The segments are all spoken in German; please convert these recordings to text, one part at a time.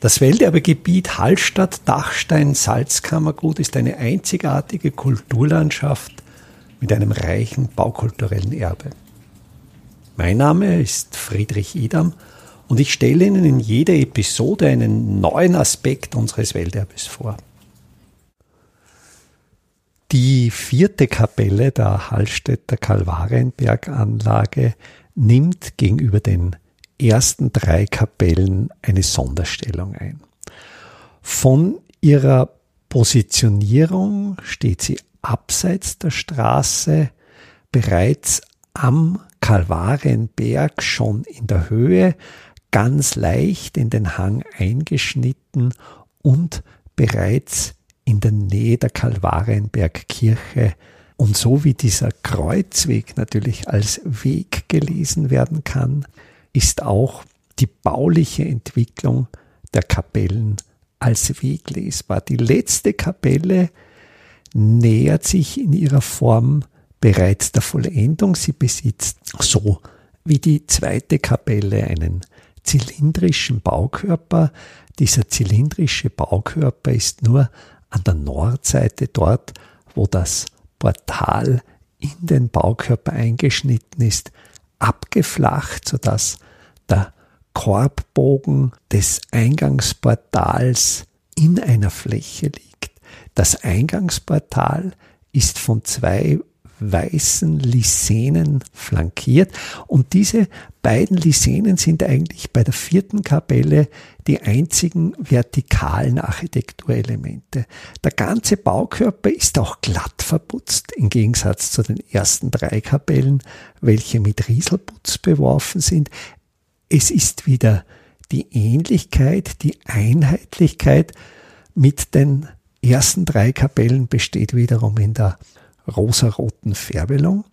Das Welterbegebiet Hallstatt-Dachstein-Salzkammergut ist eine einzigartige Kulturlandschaft mit einem reichen baukulturellen Erbe. Mein Name ist Friedrich Idam und ich stelle Ihnen in jeder Episode einen neuen Aspekt unseres Welterbes vor. Die vierte Kapelle der Hallstätter Kalvarienberganlage nimmt gegenüber den ersten drei Kapellen eine Sonderstellung ein. Von ihrer Positionierung steht sie abseits der Straße, bereits am Kalvarienberg schon in der Höhe, ganz leicht in den Hang eingeschnitten und bereits in der Nähe der Kalvarienbergkirche und so wie dieser Kreuzweg natürlich als Weg gelesen werden kann, ist auch die bauliche Entwicklung der Kapellen als Weg lesbar. Die letzte Kapelle nähert sich in ihrer Form bereits der Vollendung. Sie besitzt so wie die zweite Kapelle einen zylindrischen Baukörper. Dieser zylindrische Baukörper ist nur an der Nordseite dort, wo das Portal in den Baukörper eingeschnitten ist, abgeflacht, sodass der Korbbogen des Eingangsportals in einer Fläche liegt. Das Eingangsportal ist von zwei weißen Lisenen flankiert und diese beiden Lisenen sind eigentlich bei der vierten Kapelle die einzigen vertikalen Architekturelemente. Der ganze Baukörper ist auch glatt verputzt, im Gegensatz zu den ersten drei Kapellen, welche mit Rieselputz beworfen sind. Es ist wieder die Ähnlichkeit, die Einheitlichkeit mit den ersten drei Kapellen besteht wiederum in der rosaroten Färbelung.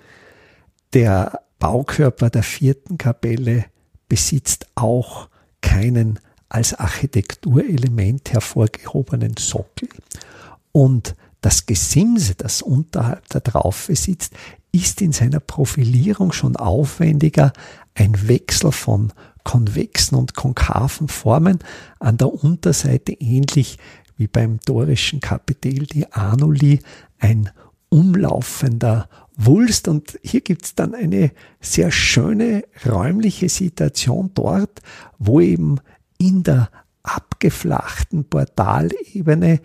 Der Baukörper der vierten Kapelle besitzt auch keinen als Architekturelement hervorgehobenen Sockel und das Gesimse, das unterhalb der Traufe sitzt, ist in seiner Profilierung schon aufwendiger, ein Wechsel von konvexen und konkaven Formen, an der Unterseite ähnlich wie beim dorischen Kapitel die Anuli, ein umlaufender Wulst. Und hier gibt es dann eine sehr schöne räumliche Situation dort, wo eben in der abgeflachten Portalebene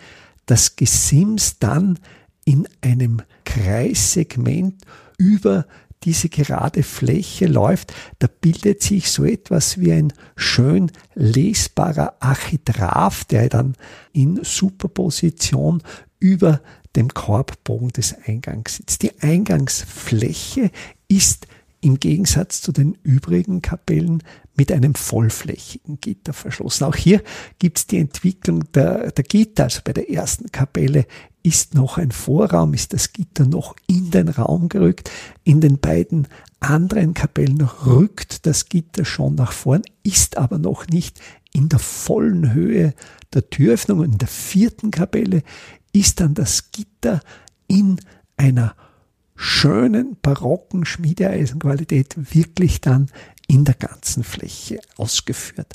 das Gesims dann in einem Kreissegment über diese gerade Fläche läuft, da bildet sich so etwas wie ein schön lesbarer Architrav, der dann in Superposition über dem Korbbogen des Eingangs sitzt. Die Eingangsfläche ist im Gegensatz zu den übrigen Kapellen mit einem vollflächigen Gitter verschlossen. Auch hier gibt es die Entwicklung der, der Gitter. Also bei der ersten Kapelle ist noch ein Vorraum, ist das Gitter noch in den Raum gerückt. In den beiden anderen Kapellen rückt das Gitter schon nach vorn, ist aber noch nicht in der vollen Höhe der Türöffnung. In der vierten Kapelle ist dann das Gitter in einer schönen barocken Schmiedeeisenqualität wirklich dann in der ganzen Fläche ausgeführt.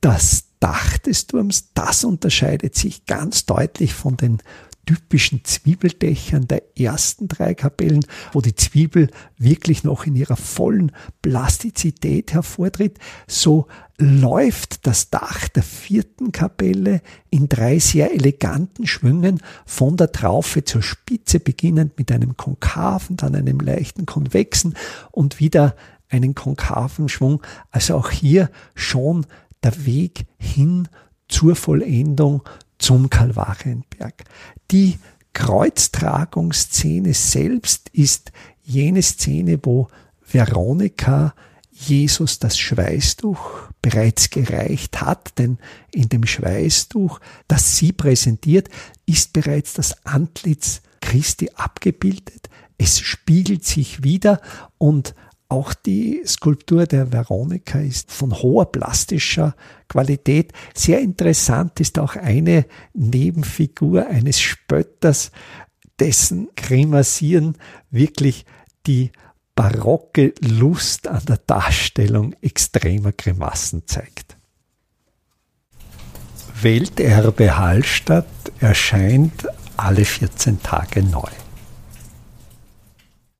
Das Dach des Turms, das unterscheidet sich ganz deutlich von den typischen Zwiebeldächern der ersten drei Kapellen, wo die Zwiebel wirklich noch in ihrer vollen Plastizität hervortritt, so läuft das Dach der vierten Kapelle in drei sehr eleganten Schwüngen von der Traufe zur Spitze, beginnend mit einem konkaven, dann einem leichten konvexen und wieder einen konkaven Schwung. Also auch hier schon der Weg hin zur Vollendung zum Kalvarienberg. Die Kreuztragungsszene selbst ist jene Szene, wo Veronika Jesus das Schweißtuch bereits gereicht hat, denn in dem Schweißtuch, das sie präsentiert, ist bereits das Antlitz Christi abgebildet. Es spiegelt sich wieder und auch die Skulptur der Veronika ist von hoher plastischer Qualität. Sehr interessant ist auch eine Nebenfigur eines Spötters, dessen Grimasieren wirklich die barocke Lust an der Darstellung extremer Grimassen zeigt. Welterbe Hallstatt erscheint alle 14 Tage neu.